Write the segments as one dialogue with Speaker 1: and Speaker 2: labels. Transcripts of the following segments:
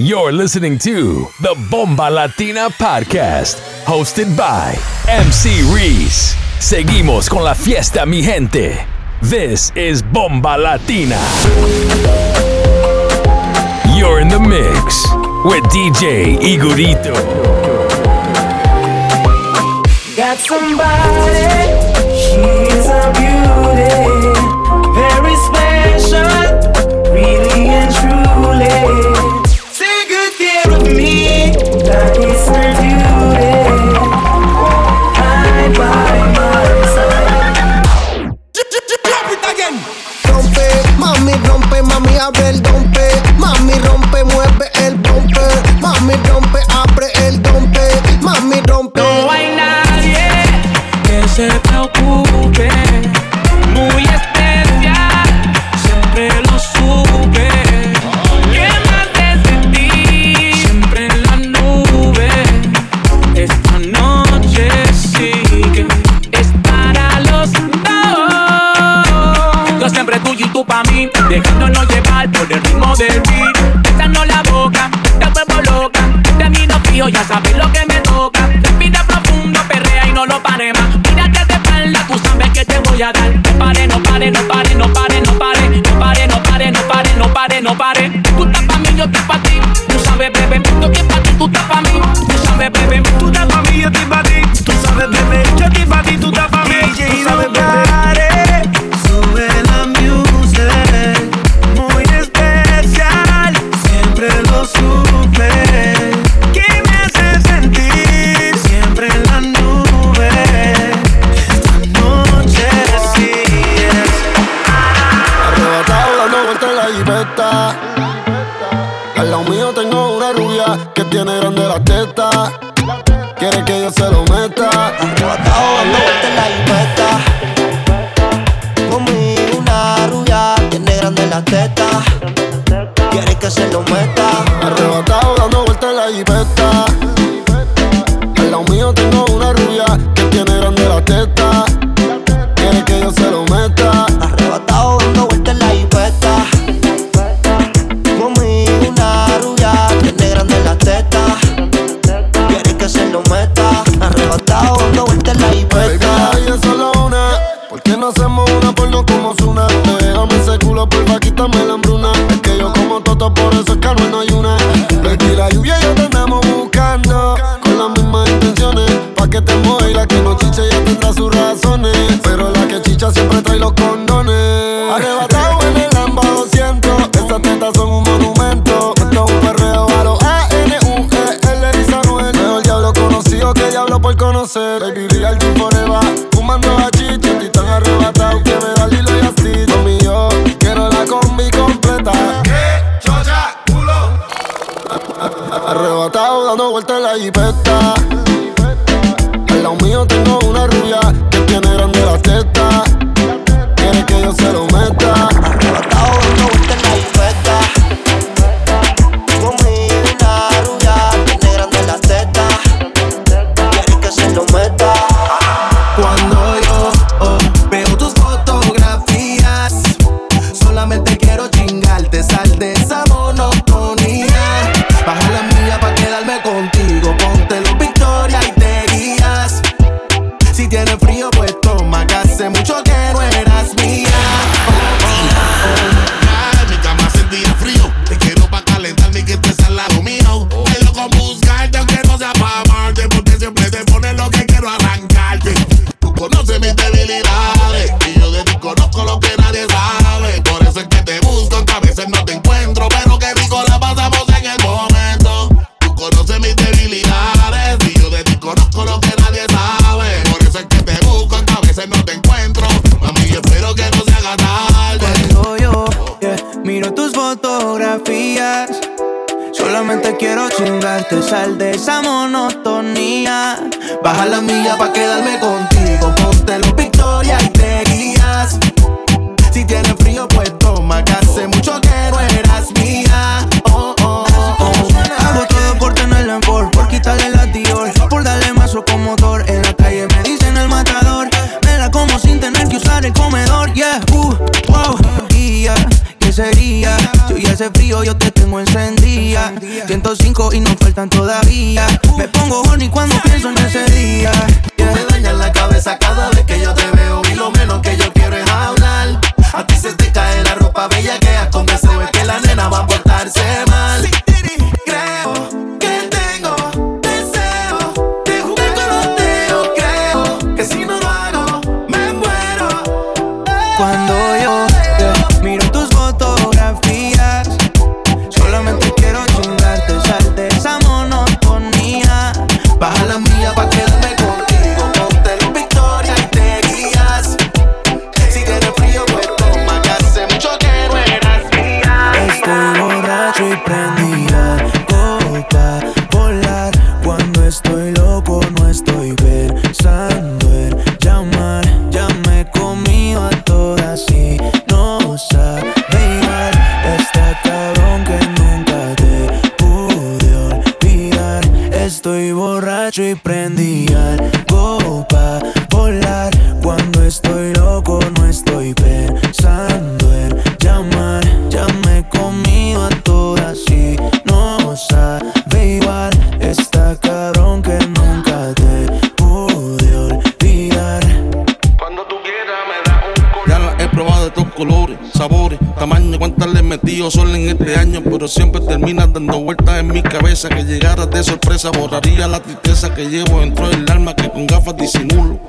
Speaker 1: You're listening to the Bomba Latina Podcast, hosted by MC Reese. Seguimos con la fiesta, mi gente. This is Bomba Latina. You're in the mix with DJ Igorito.
Speaker 2: Got somebody, she's a beauty, very special, really and truly. that de
Speaker 3: esa monotonía. Baja la milla pa' quedarme contigo. Ponte los victoria y te guías. Si tienes frío, pues toma, que hace mucho que no eras mía. Oh, oh, oh,
Speaker 4: Hago todo por tenerla en por, por quitarle la Dior, por darle mazo con motor. En la calle me dicen el matador. Me la como sin tener que usar el comedor. Yeah, uh, wow. Y ya, ¿qué sería? Yo ya hace frío, yo te tengo encendido
Speaker 5: 105 y no faltan todavía. Me pongo horny cuando pienso en ese día.
Speaker 6: Siempre terminas dando vueltas en mi cabeza. Que llegaras de sorpresa, borraría la tristeza que llevo dentro del alma que con gafas disimulo.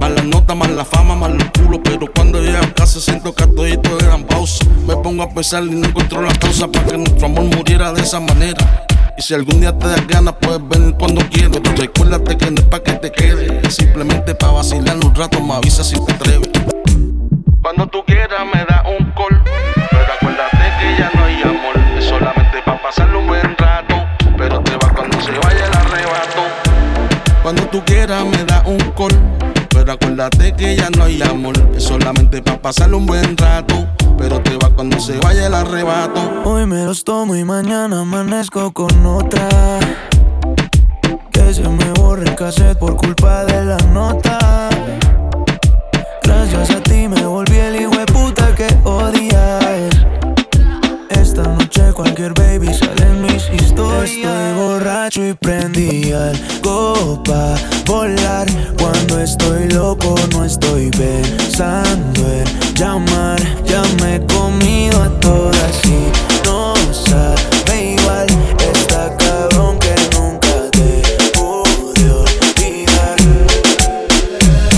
Speaker 6: Más las notas, más la fama, más los culos. Pero cuando llego a casa siento que a todito eran pausa. Me pongo a pensar y no encuentro la causa para que nuestro amor muriera de esa manera. Y si algún día te das ganas, puedes venir cuando quieras. Recuérdate que no es pa' que te quedes, es simplemente pa' vacilar un rato. Me avisa si te atreves. Cuando tú quieras me tú quieras me da un call. Pero acuérdate que ya no hay amor. Es solamente pa' pasarle un buen rato. Pero te va cuando se vaya el arrebato.
Speaker 5: Hoy me los tomo y mañana amanezco con otra. Que se me borre el cassette por culpa de la nota. Gracias a ti me volví el hijo de puta que odias. Cualquier baby sale en mis historias. Estoy borracho y prendí al copa volar. Cuando estoy loco no estoy pensando en llamar. Ya me he comido a todas y no sabe igual. Está cabrón que nunca te pude olvidar.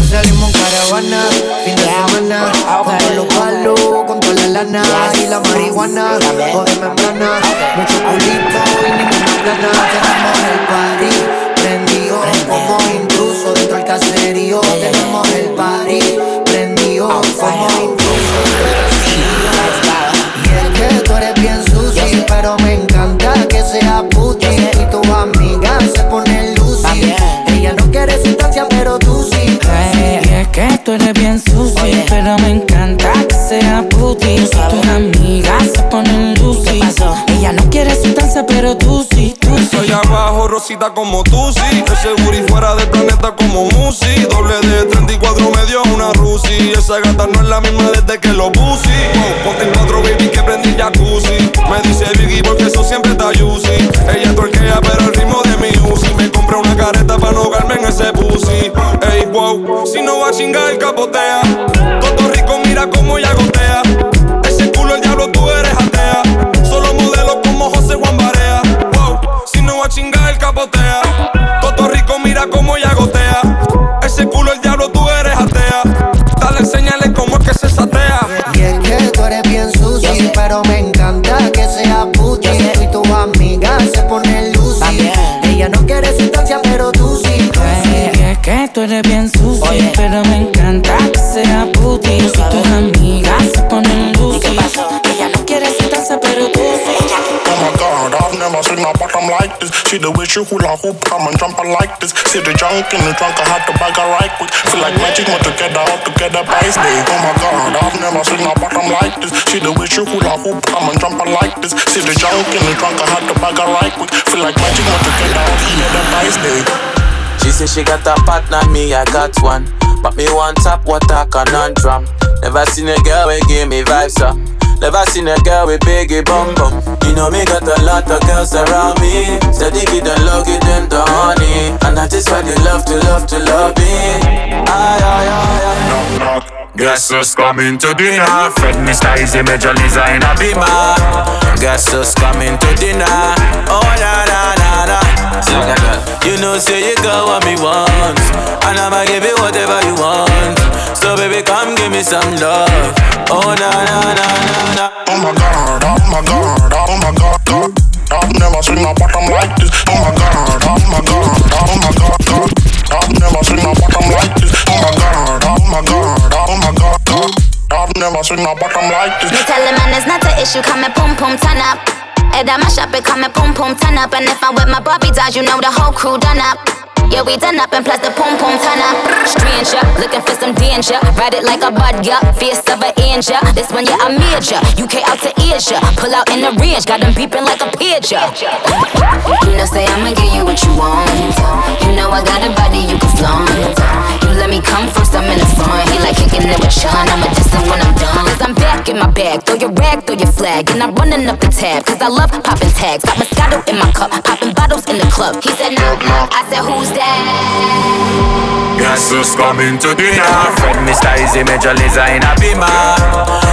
Speaker 7: Salimos en caravana, fin de semana Con todos los palos, con toda la lana Y la marihuana, o de membrana Mucho culito y ninguna plana. Tenemos el party prendido Como intruso dentro del caserío. Tenemos el party prendido Como intruso dentro del caserío. Y es que tú eres bien sucio Pero me encanta que sea puti. Y tu amiga se pone lucy. Ella no quiere sustancia pero tú sí.
Speaker 8: Y es que tú eres bien sucio, pero me encanta que sea puti. Y ponen lucy. Pero tú sí, tú sí.
Speaker 9: Soy abajo, rosita como tú, sí. Ese booty fuera del planeta como Musi. Doble de 34 medio una Rusi. Esa gata no es la misma desde que lo puse. Oh, ponte en cuatro, baby, que prendí jacuzzi. Me dice Biggie porque eso siempre está juicy. Ella torquea, pero el ritmo de mi Uzi. Me compré una careta para no ahogarme en ese pussy. Ey, wow, si no va a chingar, capotea. Todo rico, mira cómo ella gotea.
Speaker 10: The way she hula hoop, come and jump like this. See the junk in the trunk, I had to bag her right quick. Feel like magic, but together, all together by day. Oh my god, I've never seen a bottom like this. See the way she hula hoop, come and jump like this. See the junk in the trunk, I had to bag her right quick. Feel like magic, but together, all together by day.
Speaker 11: She say she got a partner, me I got one. But me want top what a conundrum. Never seen a girl wey give me vibes up. Never seen a girl with biggie bum bum. You know me got a lot of girls around me. Steady give them love, give them the honey. And that is why they love to love to love me. Aye, aye, aye, aye.
Speaker 12: Knock, knock. Guess who's coming to dinner? Fred Mr. Easy Major Lisa in a beamer.
Speaker 11: Guess who's coming to dinner? Oh na na na na. You know say you got what me want, and I'ma give you whatever you want. So baby, come give me some love. Oh na na na na na.
Speaker 10: Oh my god, oh my god, oh my god, oh, oh, god. I've never seen a bottom like this. Oh my god, oh my god, oh my god, oh, god. I've never seen a bottom like this. Never seen a bottom like this.
Speaker 13: Me tell the man it's not an issue, come and boom boom turn up. Head on my shop, it come and boom boom turn up. And if I'm with my Barbie dolls, you know the whole crew done up. Yeah, we done up and plus the boom boom turn up. Stranger, looking for some danger. Ride it like a bud, yeah. Fierce of an angel. This one, yeah, I'm major. UK out to Asia. Pull out in the range, got them beeping like a pigeon. You know, say I'ma give you what you want. You know I got a body you can flaunt. Let me come first, I'm in the front. He like kicking it with Sean. I'ma diss him when I'm done. Cause I'm back in my bag. Throw your rag, throw your flag. And I'm running up the tab. Cause I love popping tags. Got Moscato in my cup. Popping bottles in the club. He said, no, no. I said, who's that?
Speaker 12: Guess who's coming to dinner?
Speaker 11: Fred Mr. Easy Major Lisa in a beamer.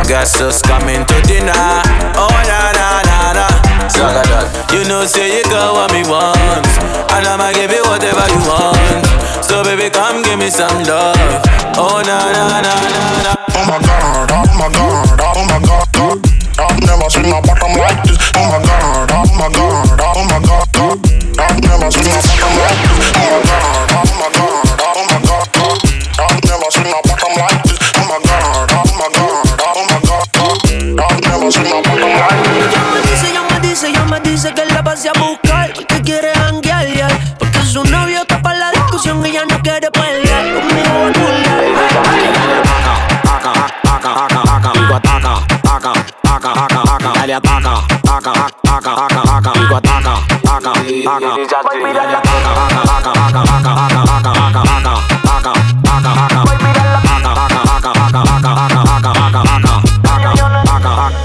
Speaker 11: Guess who's coming to dinner? Oh na na na na. You know say you got what me want, and I'ma give you whatever you want. So baby, come give me some love. Oh na na na na na.
Speaker 10: Oh my god, oh my god, oh my god, oh god. I've never seen a bottom like this. Oh my god, oh my god, oh my god, god. I've never seen a bottom like this. Oh my god,
Speaker 14: dice que la pase a buscar y que quiere janguear, yeah. Porque su novio está para la discusión y ella no quiere pelear conmigo va a culiar.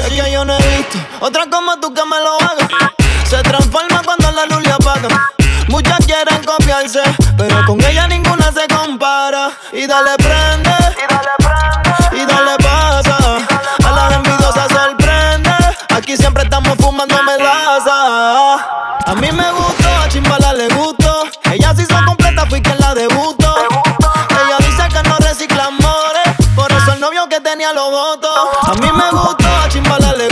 Speaker 14: Es que yo no he visto otra como tú que me lo haga. Pero con ella ninguna se compara. Y dale prende, y dale pasa. A la envidiosa sorprende. Aquí siempre estamos fumando melaza. A mí me gustó, a Chimbala le gustó. Ella se hizo completa, fui quien la debutó. Ella dice que no recicla amores, por eso el novio que tenía lo voto. A mí me gustó, a Chimbala le gustó.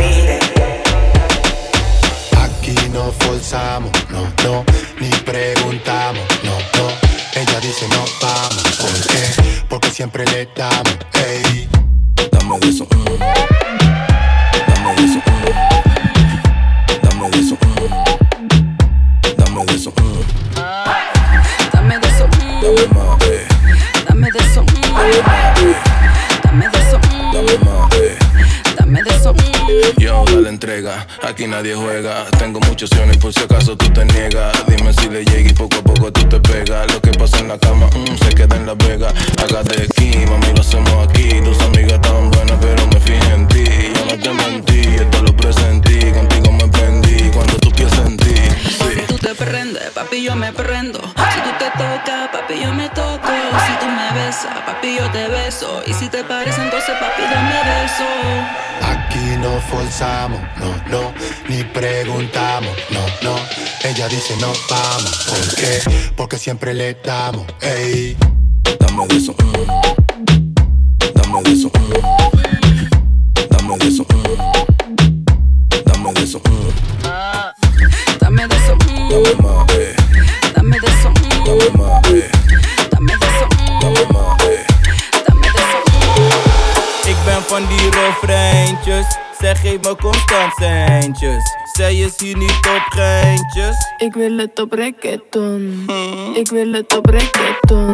Speaker 9: Nadie juega. Tengo muchas opciones por si acaso tú te niegas. Dime si le llega y poco a poco tú te pegas. Lo que pasa en la cama mm, se queda en la vega. Hágate aquí, mami, lo hacemos aquí. Tus amigas estaban buenas, pero me fijé en ti. Yo no te mentí, esto lo presentí. Contigo me prendí cuando tú piensas en ti.
Speaker 8: Si tú te prendes, papi, yo me prendo. Si tú te tocas, papi, yo me toco. Si tú me besas, papi, yo te beso. Y si te parece, entonces, papi, dame beso.
Speaker 15: Aquí no forzamos, no, preguntamos, no, no. Ella dice no vamos, ¿por qué? Porque siempre le damos, ey.
Speaker 9: Dame de eso, mm.
Speaker 16: Hier niet op geintjes.
Speaker 3: Ik wil het op reggaeton. Ik wil het op reggaeton.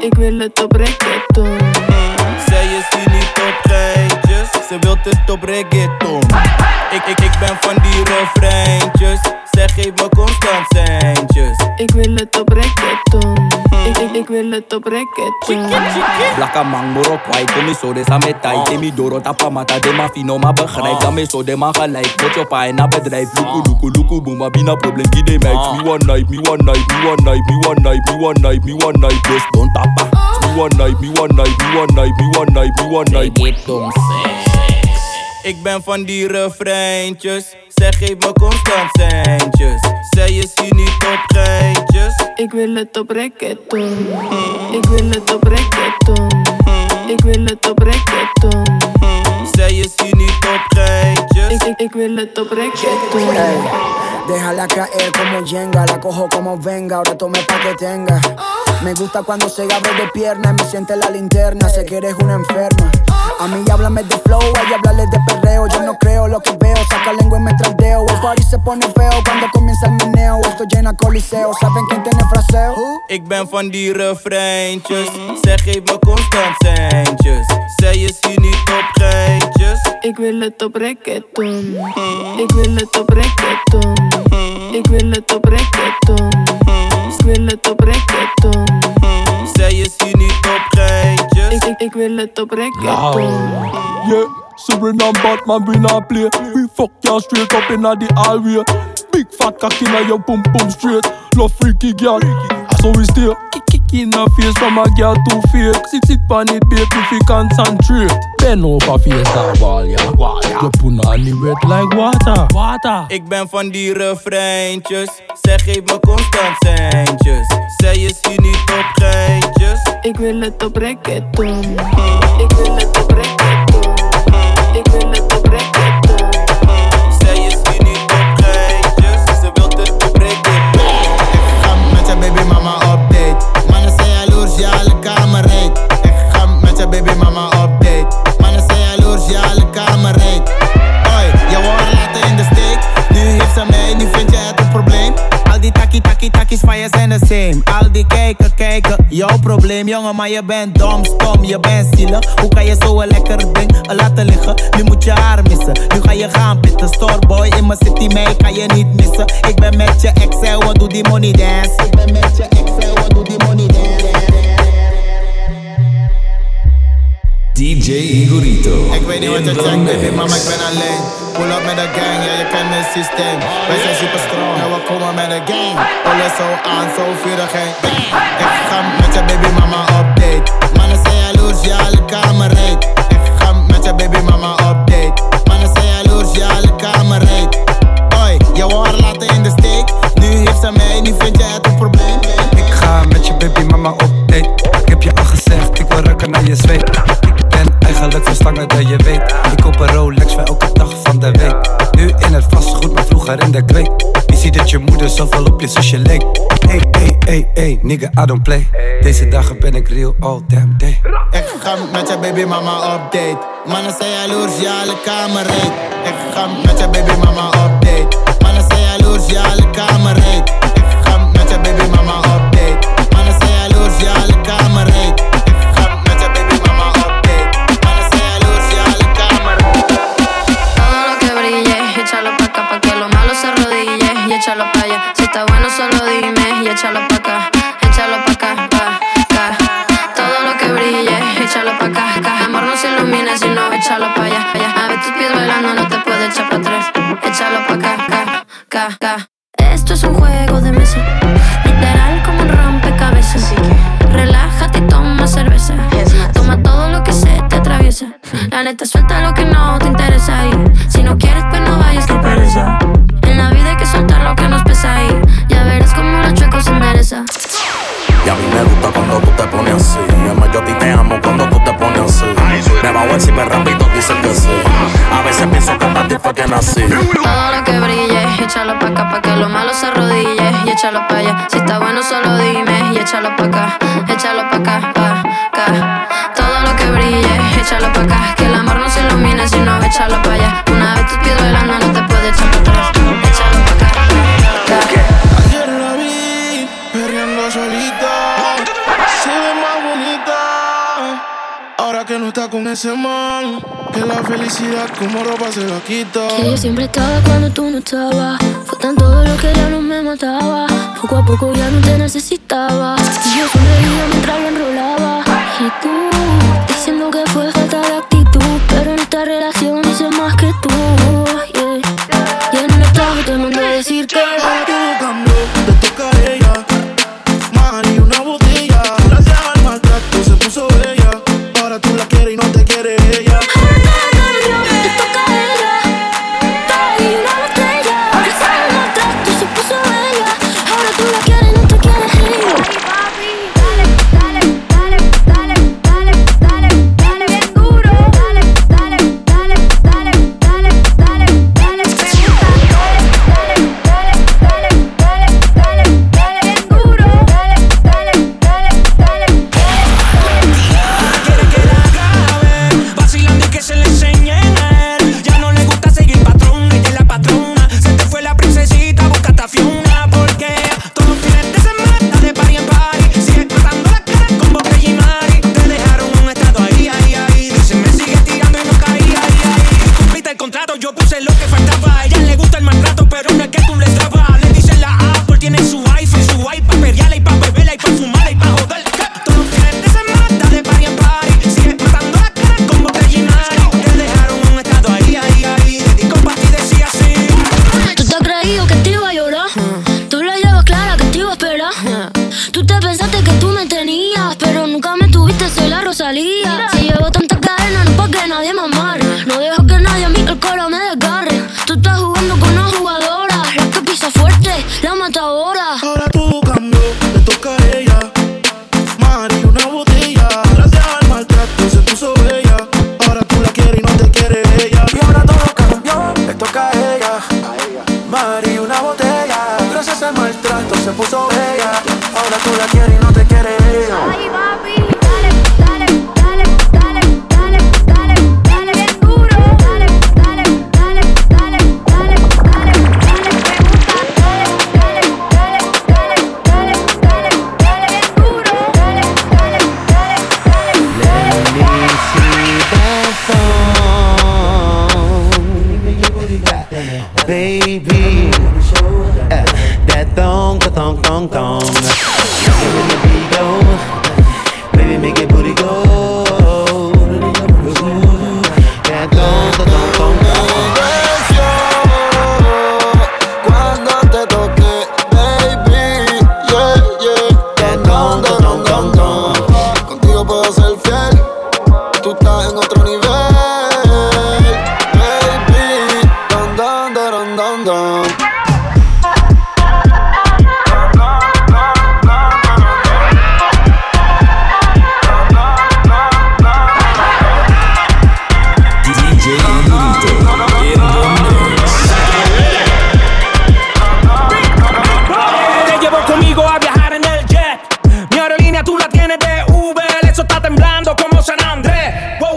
Speaker 3: Ik wil het op reggaeton.
Speaker 16: Zij is hier niet op geintjes. Ze wilt het op reggaeton. Ik, ik, ik ben van die refreintjes. Zeg geef me constant centjes.
Speaker 3: Ik wil het op reggaeton. Ik, ik, ik wil het op reggaeton.
Speaker 16: Blakka man, moro kwai, kom je zo de samen tijd. Demi doro tapa mata, de ma fino ma begrijp. Dan me zo de ma gelijk, met je paai na bedrijf. Luku, luku, luku, boom, ma bina probleem, die de meid. Me one night, me one night, me one night, me one night, me one night, me one night, dus don't tapa. Me one night, me one night, me one night, me one night, me one night. Ik ben van die refreintjes. Zeg geef me constant centjes. Zij is hier niet op geintjes.
Speaker 3: Ik wil het op reggaeton. Ik wil het op reggaeton. Ik wil het op reggaeton.
Speaker 16: Zij is hier niet op geintjes.
Speaker 3: Ik, ik, ik wil het op reggaeton.
Speaker 17: Déjala caer como Jenga, la cojo como venga, ahora tome pa' que tenga. Me gusta cuando se abre de pierna y me siente la linterna, sé que eres una enferma. A mí háblame de flow, ella hablarle de perreo. Yo no creo lo que veo, saca lengua y me traldeo. El party se pone feo cuando comienza el meneo. Esto llena coliseo, ¿saben quién tiene fraseo?
Speaker 16: Ik ben van die refreintjes. Zeg geef me constant centjes. Zij is hier niet op geintjes.
Speaker 3: Ik wil het op reggaeton. Ik wil het op reggaeton. Ik wil het op reggaeton. Ik wil het op reggaeton.
Speaker 16: Zij is hier niet op geintjes.
Speaker 3: Ik, ik, ik wil het op reggaeton.
Speaker 18: Yeah, Suriname Batman we not play. We fuck you straight up inna the hallway. Big fat cock inna your pum pum straight. Love freaky girl, so we stay. Kick kick in the face from a girl too fake. Sit sit pon it babe if you concentrate. Bend over face that wall put on it wet like water. Water.
Speaker 16: Ik ben van die refreintjes. Zeg geef me constant centjes. Zij is hier niet op geintjes.
Speaker 3: Ik wil het op reggaeton. Ik wil het op reggaeton.
Speaker 19: Jongen, maar je bent dom, stom, je bent zielig. Hoe kan je zo lekker ding laten liggen? Nu moet je haar missen, nu ga je gaan pitten. Storeboy in mijn city, mij kan je niet missen. Ik ben met je ex, en wat doe die money dance? Ik ben met je ex,
Speaker 1: DJ Igorito.
Speaker 19: Ik weet niet wat je checkt, baby, mama, ik ben alleen. Pull up met de gang, ja, je kent het systeem. Wij zijn super strong, en we komen met de gang. Alles zo aan, zo vurig en bang. Ik ga met je baby mama update. Mannen zijn jaloers, ja, alle kamer reed. Ik ga met je baby mama update. Mannen zijn jaloers, ja, alle kamer reed. Oi, jouw haar laten in de steek. Nu heeft ze mij, nu vind jij het een probleem.
Speaker 20: Ik ga met je baby mama op date. Ik heb je al gezegd, wil ruiken naar je zweet. Ik ben eigenlijk verstangen dat je weet. Ik koop een Rolex voor elke dag van de week. Nu in het vastgoed, maar vroeger in de kweek. Je ziet dat je moeder zoveel op je zusje leek. Hey, hey, hey, hey, nigga, I don't play. Deze dagen ben ik real all damn day.
Speaker 19: Ik ga met je baby mama op date. Mannen zijn jaloers, ja, alle kamer reed. Ik ga met je baby mama op date. Mannen zijn jaloers, ja, alle kamer reed.
Speaker 21: Esto es un juego de mesa, literal como un rompecabezas. Relájate y toma cerveza. Toma todo lo que se te atraviesa. La neta suelta lo que no te interesa y si no quieres pues no vayas que pereza. En la vida hay que soltar lo que nos pesa y ya verás como los chuecos se endereza.
Speaker 22: Y a mí me gusta cuando tú te pones así. Además, yo a ti te amo cuando tú te pones así. Me bajo encima rápido, dicen que sí. A veces pienso que fue que nací.
Speaker 21: Todo lo que brille, échalo pa' acá pa' que lo malo se arrodille y échalo pa' allá. Si está bueno solo dime y échalo pa' acá, échalo pa' acá, pa' acá. Todo lo que brille, échalo pa' acá, que el amor no se ilumina si no échalo pa' allá. Una vez tus pies bailando no te puedes echar para atrás. Échalo pa' acá, pa' acá.
Speaker 23: Ayer la vi perreando solita. Se ve más bonita. Ahora que no está con ese man. La felicidad como ropa se la quita.
Speaker 24: Que yo siempre estaba cuando tú no estabas. Fue tan todo lo que ya no me mataba. Poco a poco ya no te necesitaba. Y yo sonreía mientras lo enrolaba. Y tú, diciendo que fue falta de actitud. Pero en esta relación hice más que tú. Yeah. Y en el trabajo te mandó a decir que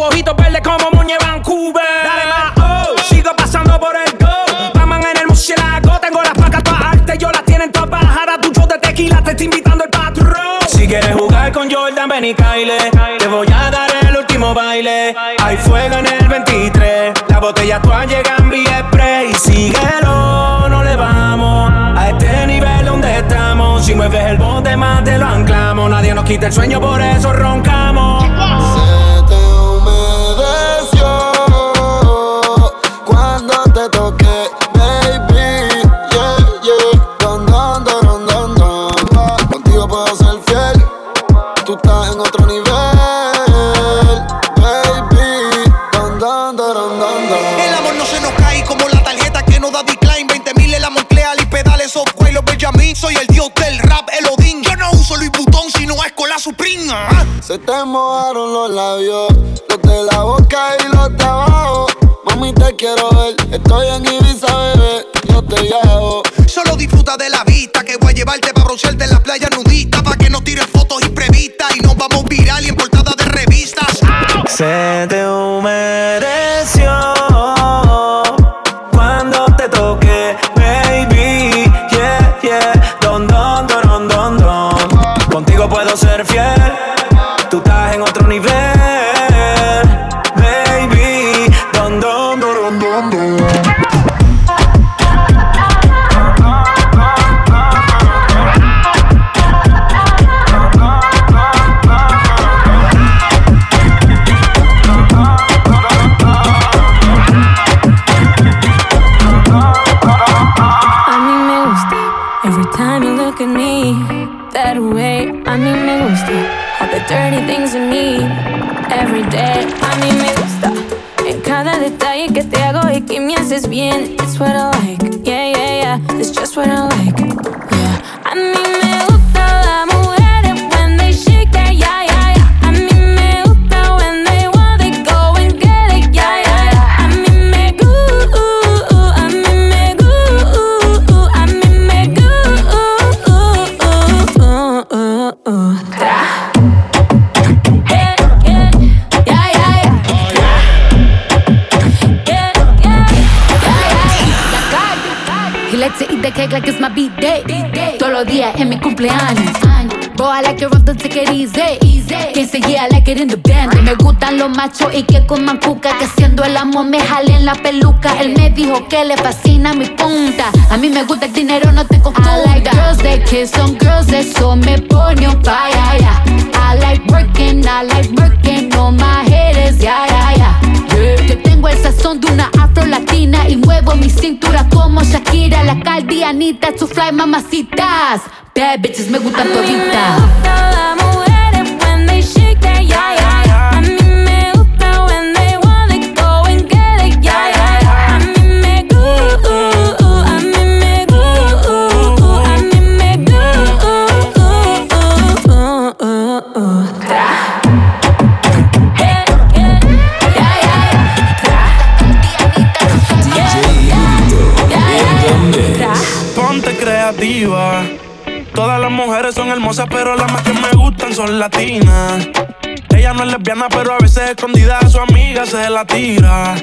Speaker 4: ojitos verdes como Moñe Vancouver. Dale más, oh. Sigo pasando por el go. Paman en el murciélago. Tengo las placas todas altas. Yo las tienen todas bajadas. Tu show de tequila te está invitando el patrón. Si quieres jugar con Jordan, ven y Kyle. Te voy a dar el último baile. Hay fuego en el 23. La botella todas llegan vía spray. Síguelo, no le vamos a este nivel donde estamos. Si mueves el bote más te lo anclamos. Nadie nos quita el sueño, por eso roncamos.
Speaker 24: It
Speaker 25: in the band. Me gustan los machos y que coman cuca. Que haciendo el amor me jalen la peluca. Él me dijo que le fascina mi punta. A mí me gusta el dinero, no te confunda. I like girls that kiss on girls, eso me pone on fire. yeah. I like working, I like working on my haters, yeah, yeah, yeah. Yeah. Yo tengo el sazón de una afro latina y muevo mi cintura como Shakira, la caldianita, su fly mamacitas. Bad bitches me gustan toditas.
Speaker 26: Todas las mujeres son hermosas, pero las más que me son latinas. Ella no es lesbiana, pero a veces escondida a su amiga se la tira.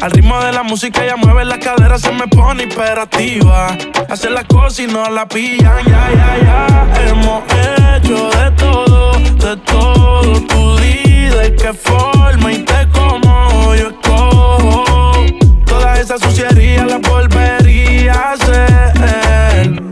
Speaker 26: Al ritmo de la música ella mueve las caderas, se me pone hiperactiva. Hace las cosas y no la pillan, ya, ya, ya. Hemos hecho de todo, de todo. Tú di de qué forma y te como yo escojo. Toda esa suciería la volvería a hacer.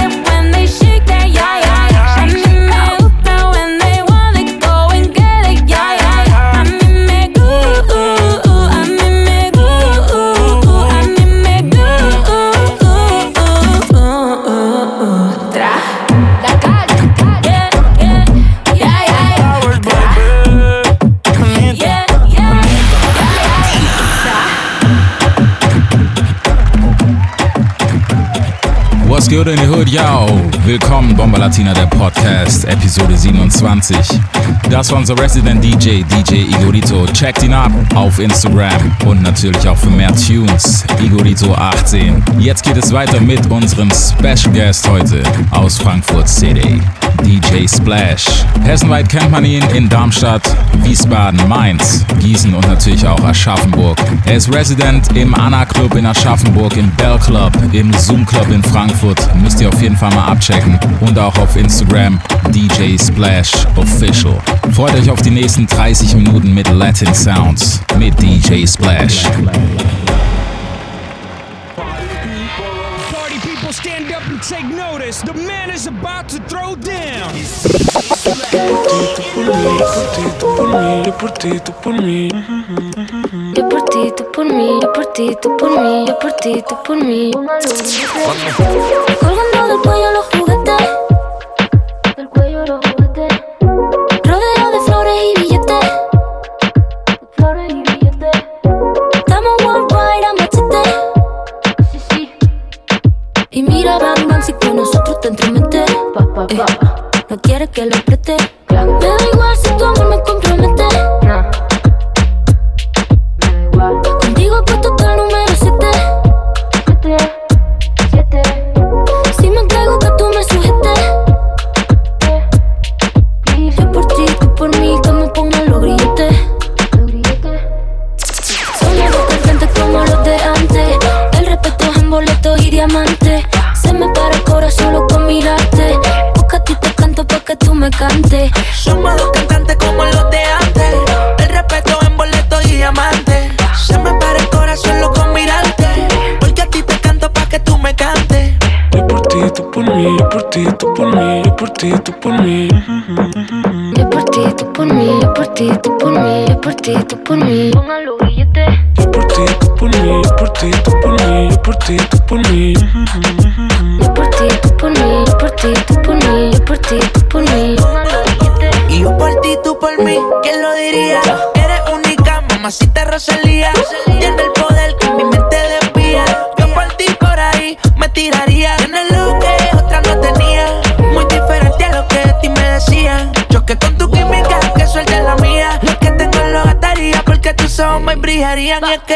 Speaker 24: when
Speaker 27: good in the hood, yo? Willkommen, Bomber Latina, der Podcast, Episode 27. Das war unser Resident DJ, DJ Igorito. Checkt ihn ab auf Instagram und natürlich auch für mehr Tunes, Igorito18. Jetzt geht es weiter mit unserem Special Guest heute aus Frankfurt City, DJ Splash. Hessenweit kennt man ihn in Darmstadt, Wiesbaden, Mainz, Gießen und natürlich auch Aschaffenburg. Er ist Resident im Anna Club in Aschaffenburg, im Bell Club, im Zoom Club in Frankfurt. Müsst ihr auf jeden Fall mal abchecken. Und auch auf Instagram DJ Splash Official. Freut euch auf die nächsten 30 Minuten mit Latin Sounds mit DJ Splash.
Speaker 18: About to throw
Speaker 24: por ti, tú por mí. Yo por ti, tú por mí. Yo por ti, tú por mí. Yo por ti, tú por mí. Colgando del cuello los juguetes. Del cuello los juguetes. Rodeo de flores y billetes. Flores y billetes. Estamos worldwide a machete. Y mira, bang, bang, si nosotros te. Eh, no quieres que lo preste. Me ti, tú por mí. Yo por ti, tú por mí, yo por ti, tú por mí, yo por ti, tú por mí. Pongan los billetes. Yo por ti, tú por mí, yo por ti, tú por mí,
Speaker 28: yo por ti, tú por mí. Es que,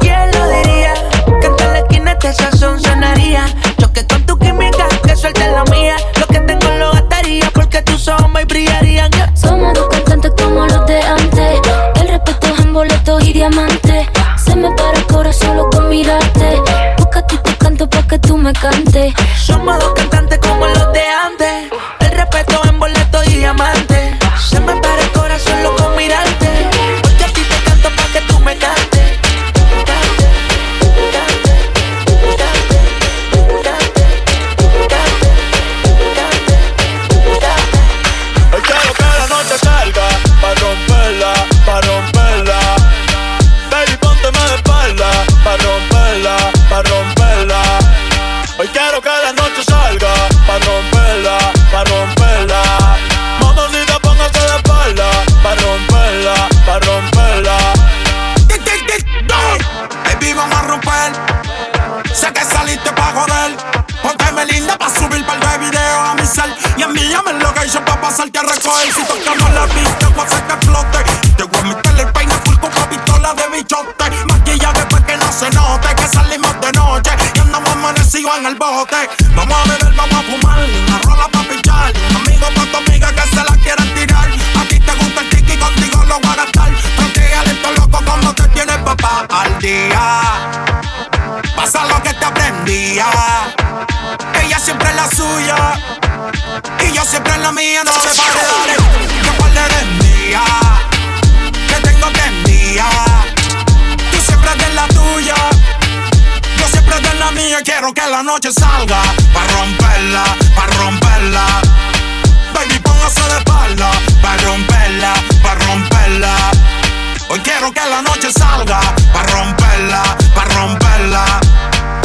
Speaker 28: ¿quién lo diría? Que en la esquina este sazón sonaría. Choque con tu química, que suelte la mía. Lo que tengo lo gastaría porque tus ojos me brillarían.
Speaker 24: Somos dos cantantes como los de antes. El respeto es en boletos y diamantes. Se me para el corazón solo con mirarte. Porque a ti te canto para que tú me cantes.
Speaker 28: Somos dos
Speaker 26: noche salga. Pa' romperla, pa' romperla. Baby, póngase de espalda. Pa' romperla, pa' romperla.
Speaker 10: Hoy quiero que la noche salga. Pa' romperla, pa' romperla.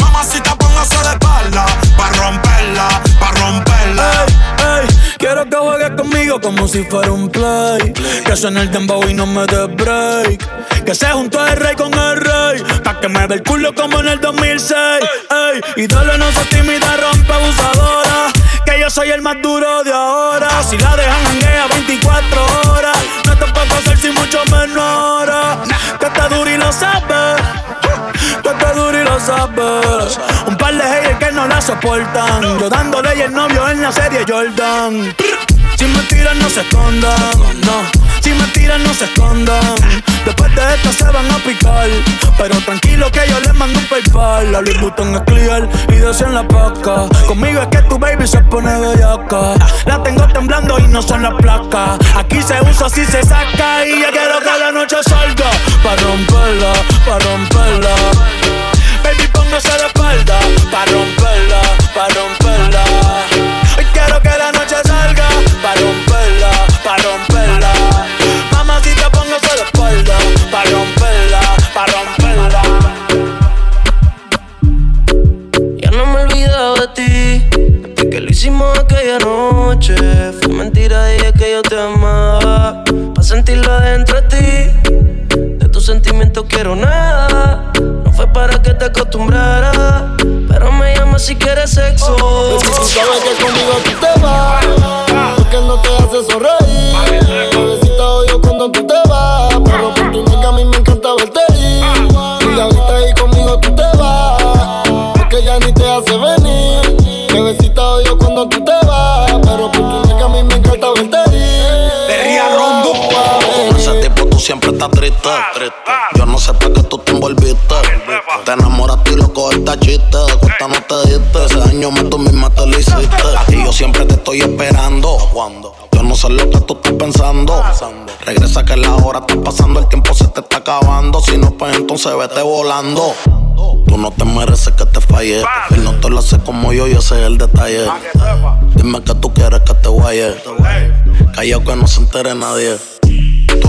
Speaker 10: Mamacita, póngase de espalda. Pa' romperla, pa' romperla.
Speaker 26: Ey, quiero que juegues conmigo como si fuera un play. Que suene el dembow y no me dé break. Que se juntó el rey con el rey. Pa' que me ve el culo como en el 2006. Ey, y dale no se tímida, rompe abusadora. Que yo soy el más duro de ahora. Si la dejan janguea 24 horas. No te puedo hacer sin mucho menor. Que está duro y lo sabes. Que está duro y lo sabes. Un par de haters que no la soportan. Yo dándole y el novio en la serie Jordan. Si me tiran no se escondan, no. Si me tiran no se escondan. Después de esto se van a picar. Pero tranquilo que yo les mando un paypal. La Louis es clear y dos en la paca. Conmigo es que tu baby se pone bellaca. La tengo temblando y no son las placas. Aquí se usa, así se saca. Y ya quiero que la noche salga. Pa' romperla, pa' romperla. Baby, póngase de espalda. Pa' romperla, pa' romperla. Hoy quiero que la noche. Pa' romperla, pa' romperla. Mamacita, póngase de espalda. Pa' romperla, pa' romperla.
Speaker 4: Ya no me he olvidado de ti. Desde que lo hicimos aquella noche. Fue mentira, dije que yo te amaba. Pa' sentirlo adentro de ti. De tus sentimientos quiero nada. No fue para que te acostumbraras. Pero me llamas si quieres sexo.
Speaker 2: Baby, tú sabes que conmigo tú te vas. No te hace sonreír. Bebecita odio cuando tú te vas. Pero por tu nega a mí me encanta verte ir. Y ahorita ahí conmigo tú te vas. Porque ya ni te hace venir. Bebecita odio cuando tú te vas. Pero por tu nega a mí me encanta verte ir.
Speaker 22: Perría rondo. Con ese tipo tú siempre estás triste. Yo Te enamoraste y loco esta chiste. De cuenta no te diste. Ese año más tú misma te lo hiciste. Y yo siempre te estoy esperando. Yo no sé lo que tú estás pensando. Regresa que la hora está pasando. El tiempo se te está acabando. Si no, pues entonces vete volando. Tú no te mereces que te falle. Él no te lo hace como yo y ese es el detalle. Dime que tú quieres que te guaye. Callao que no se entere nadie.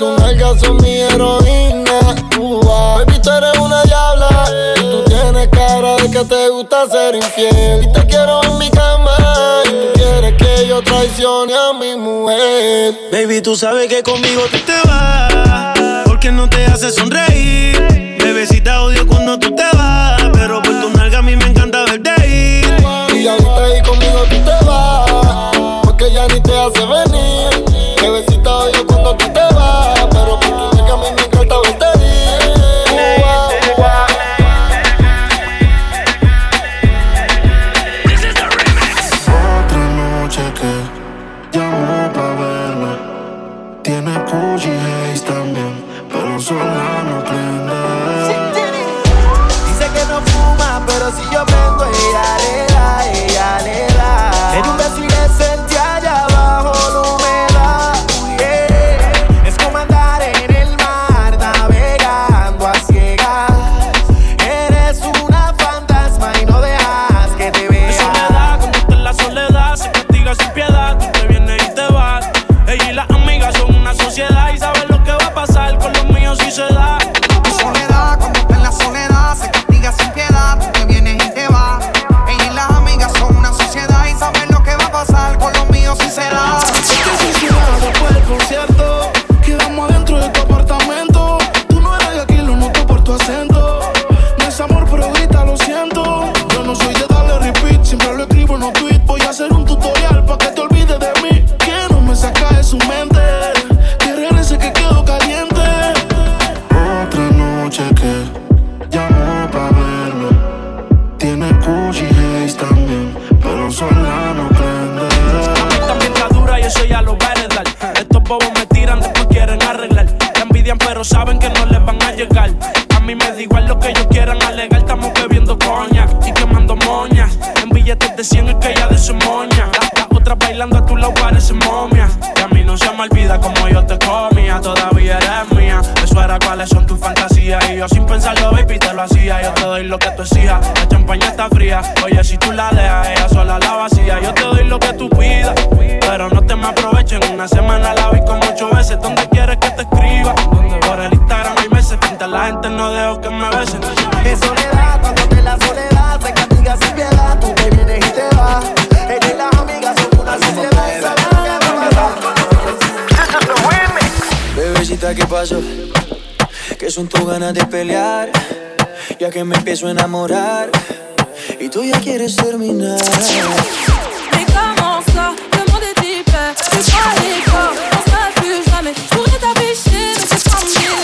Speaker 2: tus nalgas son mi heroína. Baby, tú eres una diabla y tú tienes cara de que te gusta ser infiel. Y te quiero en mi cama y tú quieres que yo traicione a mi mujer.
Speaker 29: Baby, tú sabes que conmigo tú te vas. Porque no te hace sonreír. Bebecita odio cuando tú te vas. Pero por tu nalga a mí me encanta verte ir.
Speaker 2: Y ahorita ahí conmigo tú te vas. Porque ya ni te hace venir. Bebecita,
Speaker 30: ¿qué
Speaker 5: pasó? Que son tus ganas de pelear, ya que me empiezo a enamorar y tú ya quieres terminar.
Speaker 31: Mais comment ça Le monde est hyper Tu crois les corps On se plus jamais Je pourrais t'afficher Mais c'est pas mieux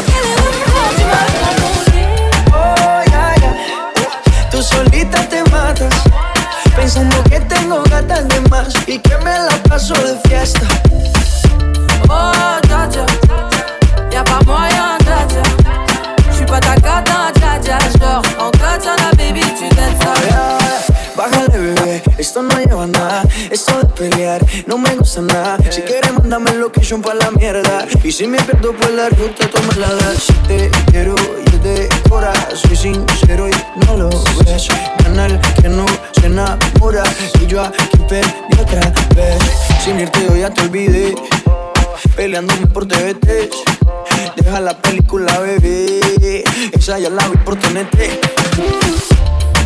Speaker 31: Après les remords Tu m'as confondu
Speaker 5: Oh, ya, ya. Tú solita te matas, pensando que tengo gatas de más y que me la paso de fiesta.
Speaker 31: Oh,
Speaker 5: esto no lleva nada. Esto de pelear no me gusta nada. Si quieres, mándame location pa' la mierda. Y si me pierdo por la ruta, tú me la das. Si te quiero ir de hora, soy sincero y no lo ves. Canal que no se enamora. Y yo aquí perdí otra vez. Sin irte, yo ya te olvidé. Peleándome por TVT. Deja la película, bebé. Esa ya la vi por TNT.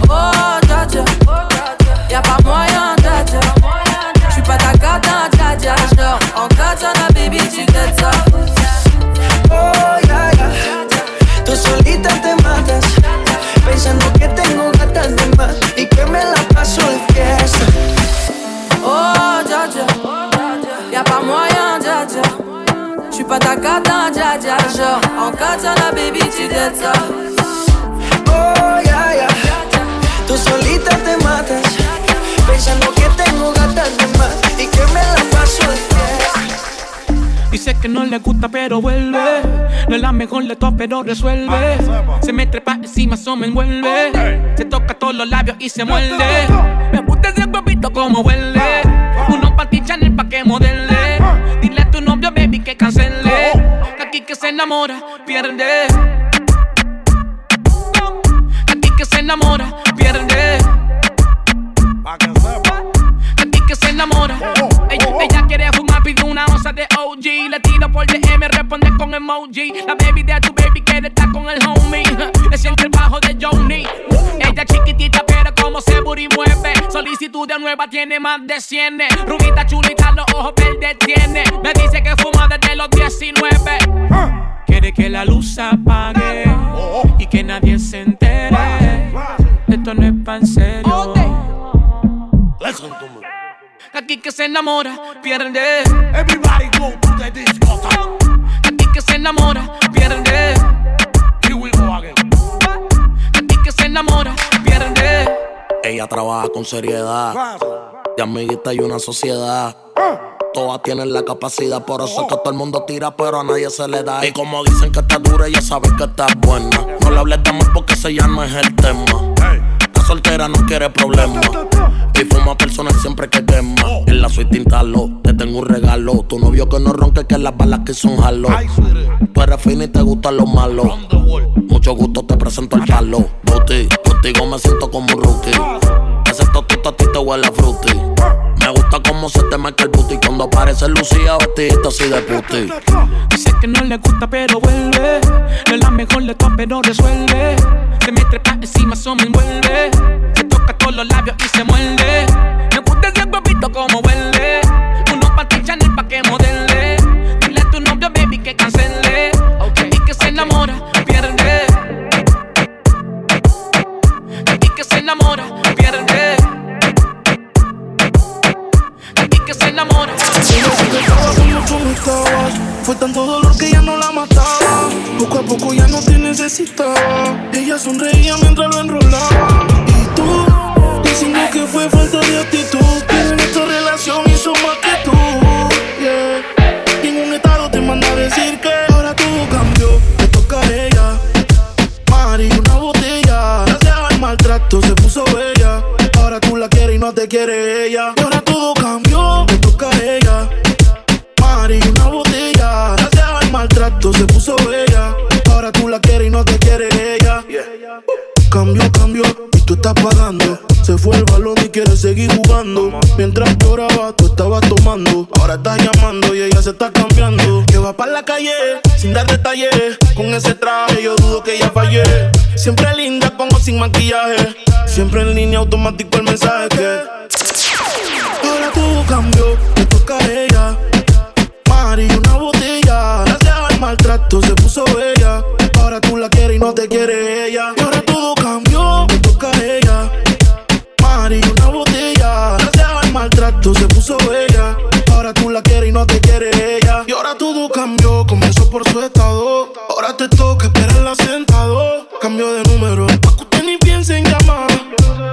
Speaker 31: Oh, dja Y'a pas moyen, dja dja J'suis pas ta cata, dja dja Genre, en katana, baby, tu t'aides ça.
Speaker 5: Oh, ya, ya. Tú solita te matas, pensando que tengo gatas de más y que me la paso de fiesta.
Speaker 31: Oh, dja Y'a pas moyen, dja J'suis pas ta cata, dja dja Genre, en katana, baby, tu t'aides ça.
Speaker 5: Solita te matas, pensando que tengo gatas de más y que me la paso de.
Speaker 32: Dice que no le gusta pero vuelve. No es la mejor de todas pero resuelve. Se me trepa encima, eso me envuelve. Se toca todos los labios y se muerde. Me gusta ese huevito como huele. Uno pa' ti Chanel pa' que modele. Dile a tu novio baby que cancele. Que aquí que se enamora pierde Que se enamora pierde Aquí que se enamora. Ella, ella quiere fumar, pide una onza de OG. Le tiro por DM, responde con emoji. La baby de tu baby quiere estar con el homie. Le siente el bajo de Johnny. Ella chiquitita, pero como se booty mueve. Solicitud de nueva, tiene más de 100. Rubita chulita, los ojos verdes tiene. Me dice que fuma desde los 19. Quiere que la luz apague y que nadie se entere. Esto no es pa' en serio. Aquí que se enamora, pierde. Everybody go to the disco. Aquí que se enamora, pierde. Here we go again. Aquí que se enamora, pierde.
Speaker 22: Ella trabaja con seriedad. De amiguita y una sociedad. Todas tienen la capacidad, por eso es que todo el mundo tira, pero a nadie se le da. Y como dicen que está dura, ella sabe que está buena. No le hables de amor porque ese ya no es el tema. Soltera no quiere problemas. Y fuma personal siempre que quema. En la suite instalo, te tengo un regalo. Tu novio que no ronque, que las balas que son jalo. Tú eres y te gustan los malos. Mucho gusto, te presento el palo. Booty, contigo me siento como un rookie. Ese totito a ti te huele a fruity. Me gusta cómo se te marca el booty cuando aparece Lucía vestidita así de puti.
Speaker 32: Dice que no le gusta pero vuelve. No es la mejor de todas pero resuelve. Se me trepa encima, eso me envuelve. Se toca todos los labios y se muerde. Me gusta ese huevito como huele. Uno pa' ti Chanel pa' que modele
Speaker 23: tú no estabas. Fue tanto dolor que ya no la mataba. Poco a poco ya no te necesitaba. Ella sonreía mientras lo enrolaba. Y tú, diciendo que fue falta de actitud. En esta relación hizo más que tú. Yeah. Y en un estado te manda a decir que ahora todo cambió. Te toca a ella. Mari, una botella. Gracias al maltrato se puso bella. Ahora tú la tócame, Cambio, cambio, y tú estás pagando. Se fue el balón y quiere seguir jugando. Mientras lloraba, tú estabas tomando. Ahora estás llamando y ella se está cambiando. Que va para la calle, sin dar detalles. Con ese traje yo dudo que ella fallé. Siempre linda, con sin maquillaje. Siempre en línea automático el mensaje que. Ahora tú cambió tú se puso bella. Ahora tú la quieres y no te quiere ella. Y ahora todo cambió, comenzó por su estado. Ahora te toca esperarla sentado. Cambio de número, pa' que usted ni piense en llamar.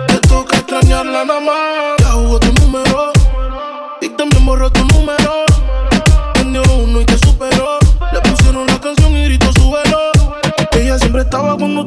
Speaker 23: Te toca extrañarla nada más. Ya jugó tu número y también borró tu número.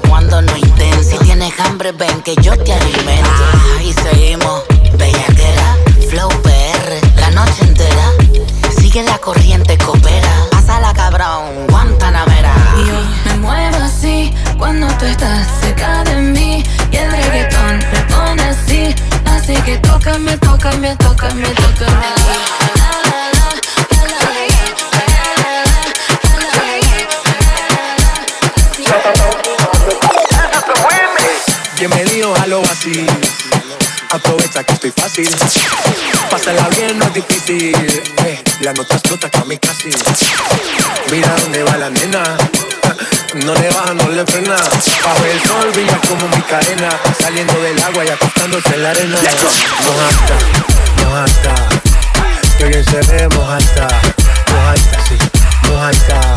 Speaker 4: Cuando
Speaker 32: no
Speaker 33: intento. Si tienes hambre, ven que yo te alimento. Y seguimos, bellaquera, flow PR, la noche entera. Sigue la corriente, coopera. Pásala, cabrón, Guantanamera.
Speaker 4: Yo me muevo así cuando tú estás cerca de mí y el reggaetón me pone así, así que tócame, tócame, tócame, tócame
Speaker 34: fácil. Pásala bien, no es difícil. Eh, la nota explota que casi. Mira dónde va la nena. No le baja, no le frena. Bajo el sol brilla como mi cadena. Saliendo del agua y acostándose en la arena. Mojata, mojata. Que bien se ve, mojata. Mojata, sí, mojata.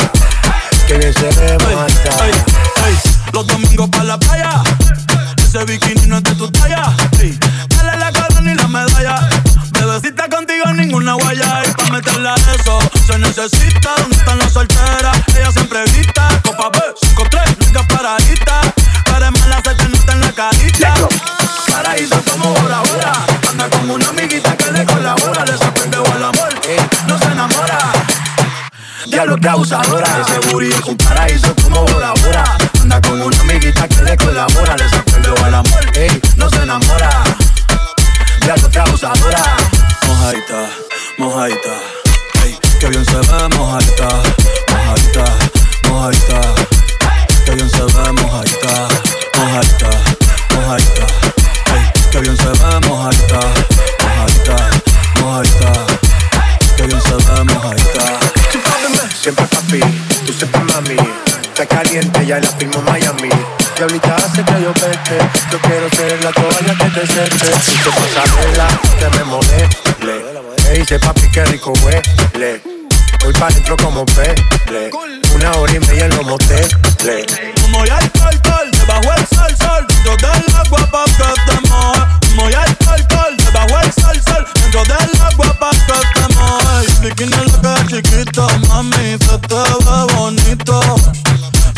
Speaker 34: Que bien se ve, mojata.
Speaker 26: Los domingos para la playa. Ese bikini no es de tu talla. Sí. Ninguna guaya. Y pa' meterla a eso se necesita. ¿Dónde están las solteras? Ella siempre grita. Copa B, 5-3, nunca paradita. Para mala se te nota en la carita. Paraíso como Bora Bora. Anda como una amiguita que le colabora. Le sorprende o al amor. No se enamora. Diablo que abusadora Ese booty es un paraíso como Bora Bora Anda con una amiguita que le colabora Le sorprende al amor, no se enamora Diablo que abusadora Mojadita, mojadita Ey, que bien se ve mojadita Mojadita, mojadita Que bien se ve mojadita Mojadita, mojadita Ey, que bien se ve mojadita Mojadita, mojadita Que bien se ve mojadita
Speaker 34: Siempre papi, tú siempre mami. Está caliente, ya la firmo Miami. Diablita hace que yo peque. Yo quiero ser la toalla que te seque. Y tu pasarela que me modele. Me dice papi que rico huele. Voy pa' dentro como pele. Una hora y media en los moteles.
Speaker 26: Como ya el alcohol, debajo el sol, sol. Dentro del agua pa' que te Como ya el alcohol, debajo el sol, sol. Dentro del agua pa' que te moje. Bikini en la que chiquito, mami Se te ve bonito.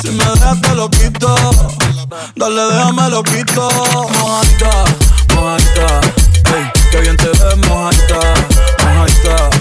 Speaker 26: Si me dejas te lo quito. Dale, déjame lo quito. Mojadita, mojadita. Ey, que bien te ves, mojadita
Speaker 35: monster.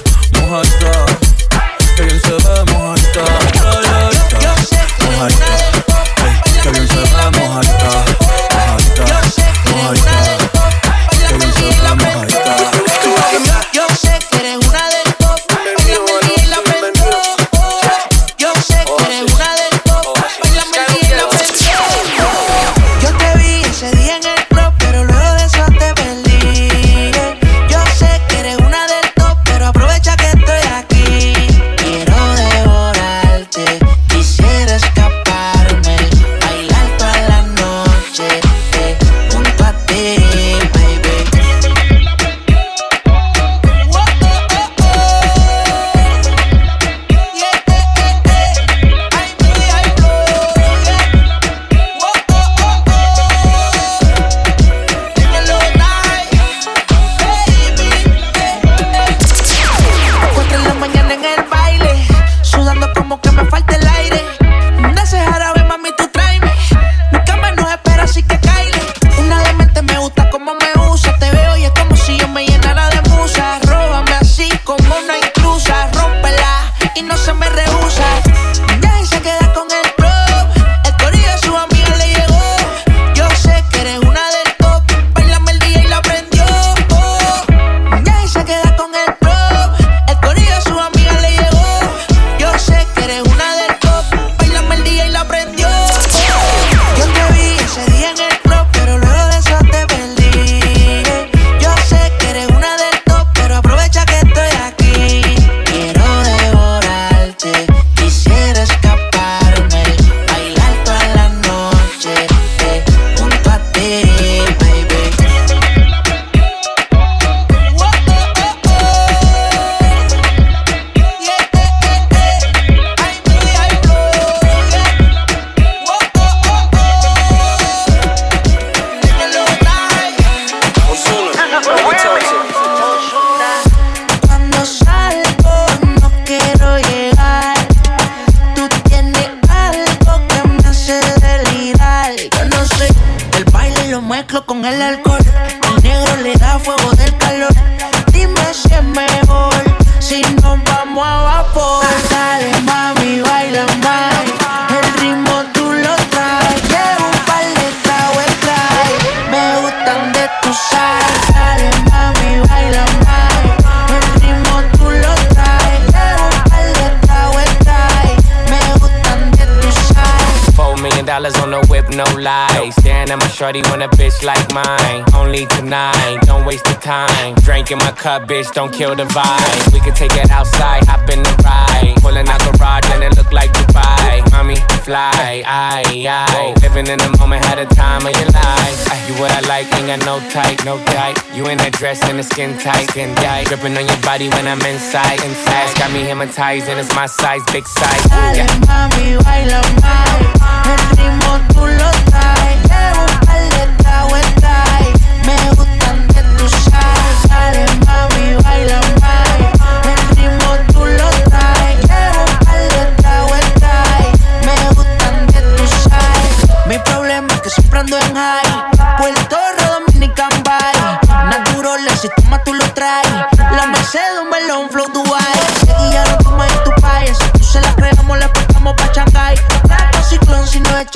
Speaker 35: Bitch, don't kill the vibe. We can take it outside, hop in the ride. Pulling out the rod and it look like Dubai. Mommy, fly, aye, aye. Living in the moment, had a time of your life. You what I like, ain't got no type, no type. You in that dress and the skin tight, skin tight. Dripping on your body when I'm inside, inside. Got me hypnotized and it's my size, big size.
Speaker 28: Dale mami, baila más.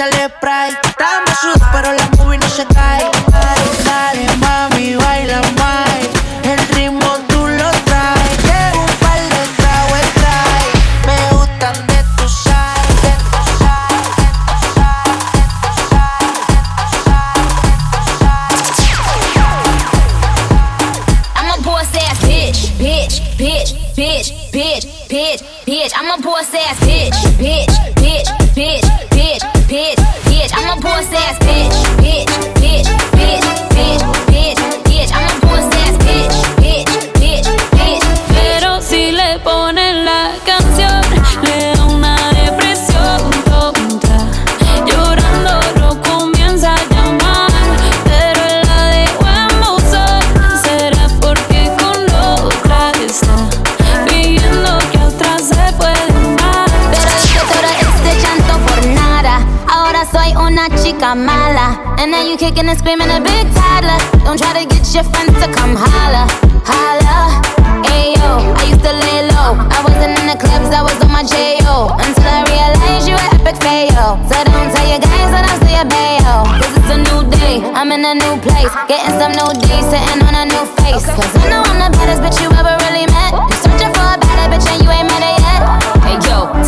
Speaker 28: Échale spray. Estamos sudados, pero la movie no se cae. Ay, dale, mami, baila más.
Speaker 13: Kicking and screaming a big toddler. Don't try to get your friends to come holla, holla. Ayo, I used to lay low. I wasn't in the clubs, I was on my J.O. Until I realized you were epic fail. So don't tell your guys that I'm still your bayo. Cause it's a new day, I'm in a new place. Getting some new days, sitting on a new face. Cause I know I'm the baddest bitch you ever really met. You searching for a better bitch and you ain't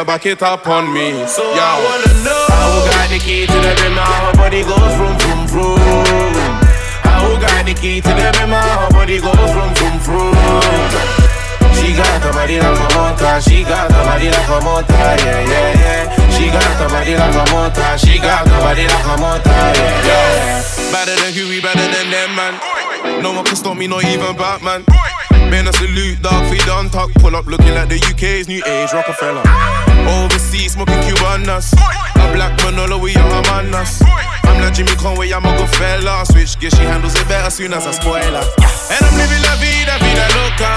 Speaker 31: a
Speaker 14: back it up on me. So Yo. I wanna know how got the key to the rim, how my body goes from from from. How got the key to the rim, how my body goes from from from. She got the body like a motor. She got the body like a motor. Yeah, yeah, yeah. She got the body like a motor. She got the body like a motor. Yeah, yeah. Better than Huey, better than them, man. No one can stop me, not even Batman. Man, a salute, dog, feed on talk. Pull up looking like the UK's new age Rockefeller. Overseas, smoking Cubanas. A black Manolo, we young Amanas. I'm like Jimmy Conway, I'm a good fella. Switch, guess she handles it better soon as I spoil her. And I'm living la vida, vida loca.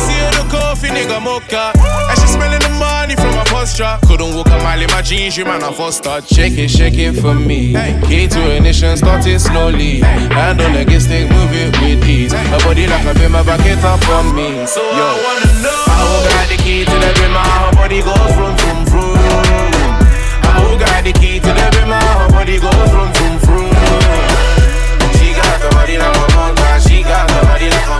Speaker 14: See her the coffee, nigga mocha. And she smelling the money from my posture. Couldn't walk a mile in my jeans, you man, I foster. Shake it, shake it for me. Key to ignition, start it slowly. Hand on the gas stick, move it with ease. A body like a bimmer, back it up on me. So Yo. I wanna know I how got the key to the bimmer, how body goes from from from. Got the key to the bimmer, how body goes from from from. She got the body like a motor, she got the body like a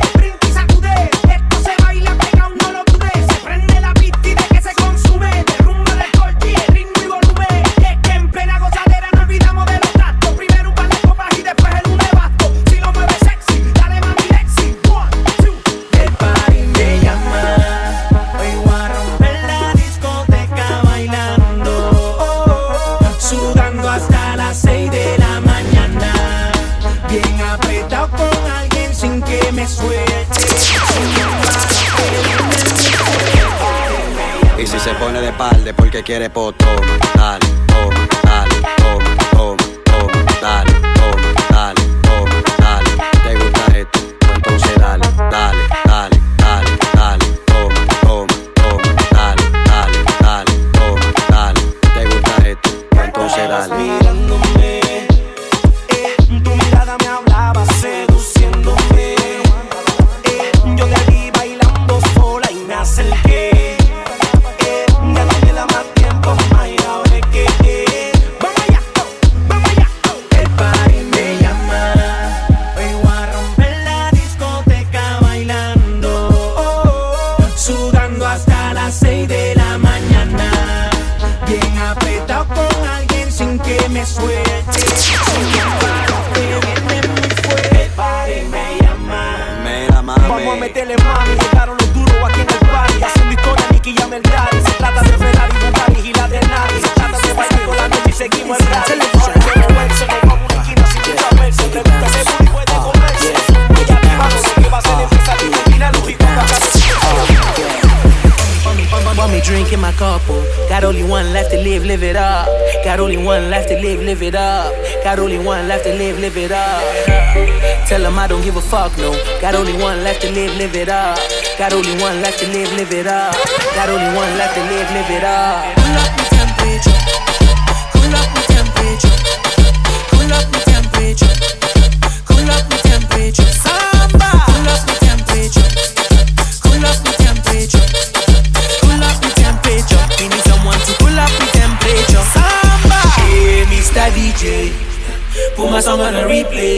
Speaker 36: Esto
Speaker 37: se
Speaker 36: pone de palde porque quiere po, toma, dale, toma, dale, toma, toma, toma, dale,
Speaker 4: oh. Got only one left to live, live it up. Got only one left to live, live it up. Got only one left to live, live it up. Tell 'em I don't give a fuck, no. Got only one left to live, live it up. Got only one left to live, live it up. Got only one left to live, live it up.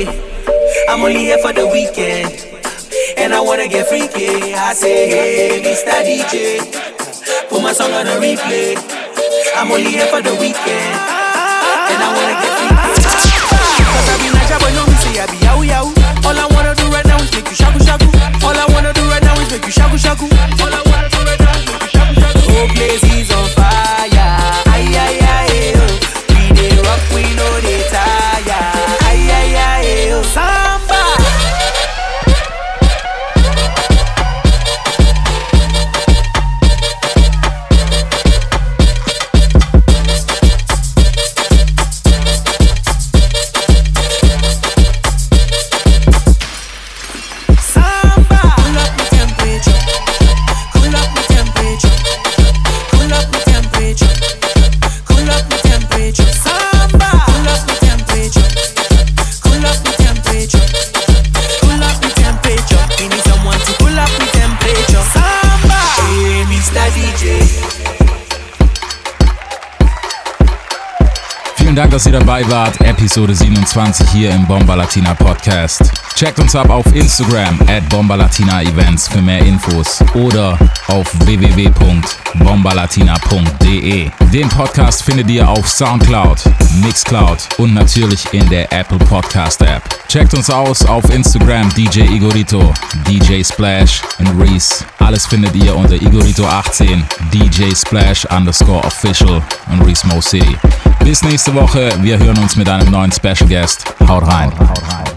Speaker 4: I'm only here for the weekend. And I wanna get freaky. I say, hey, Mr. DJ. Put my song on a replay. I'm only here for the weekend. And I wanna get freaky.
Speaker 38: Cause I be Naja, but no me say I be yow yow. All I wanna do right now is make you shaku shaku. All I wanna do right now is make you shaku shaku. All I wanna do right now is make you shaku shaku.
Speaker 4: Whole place is
Speaker 27: dass ihr dabei wart. Episode 27 hier im Bomba Latina Podcast. Checkt uns ab auf Instagram at Bomba Latina Events für mehr Infos oder auf www.bombalatina.de. Den Podcast findet ihr auf Soundcloud, Mixcloud und natürlich in der Apple Podcast App. Checkt uns aus auf Instagram DJ Igorito, DJ Splash und Reese. Alles findet ihr unter Igorito18, DJ Splash underscore official und Reese Mo City. Bis nächste Woche. Wir hören uns mit einem neuen Special Guest. Haut rein. Haut rein.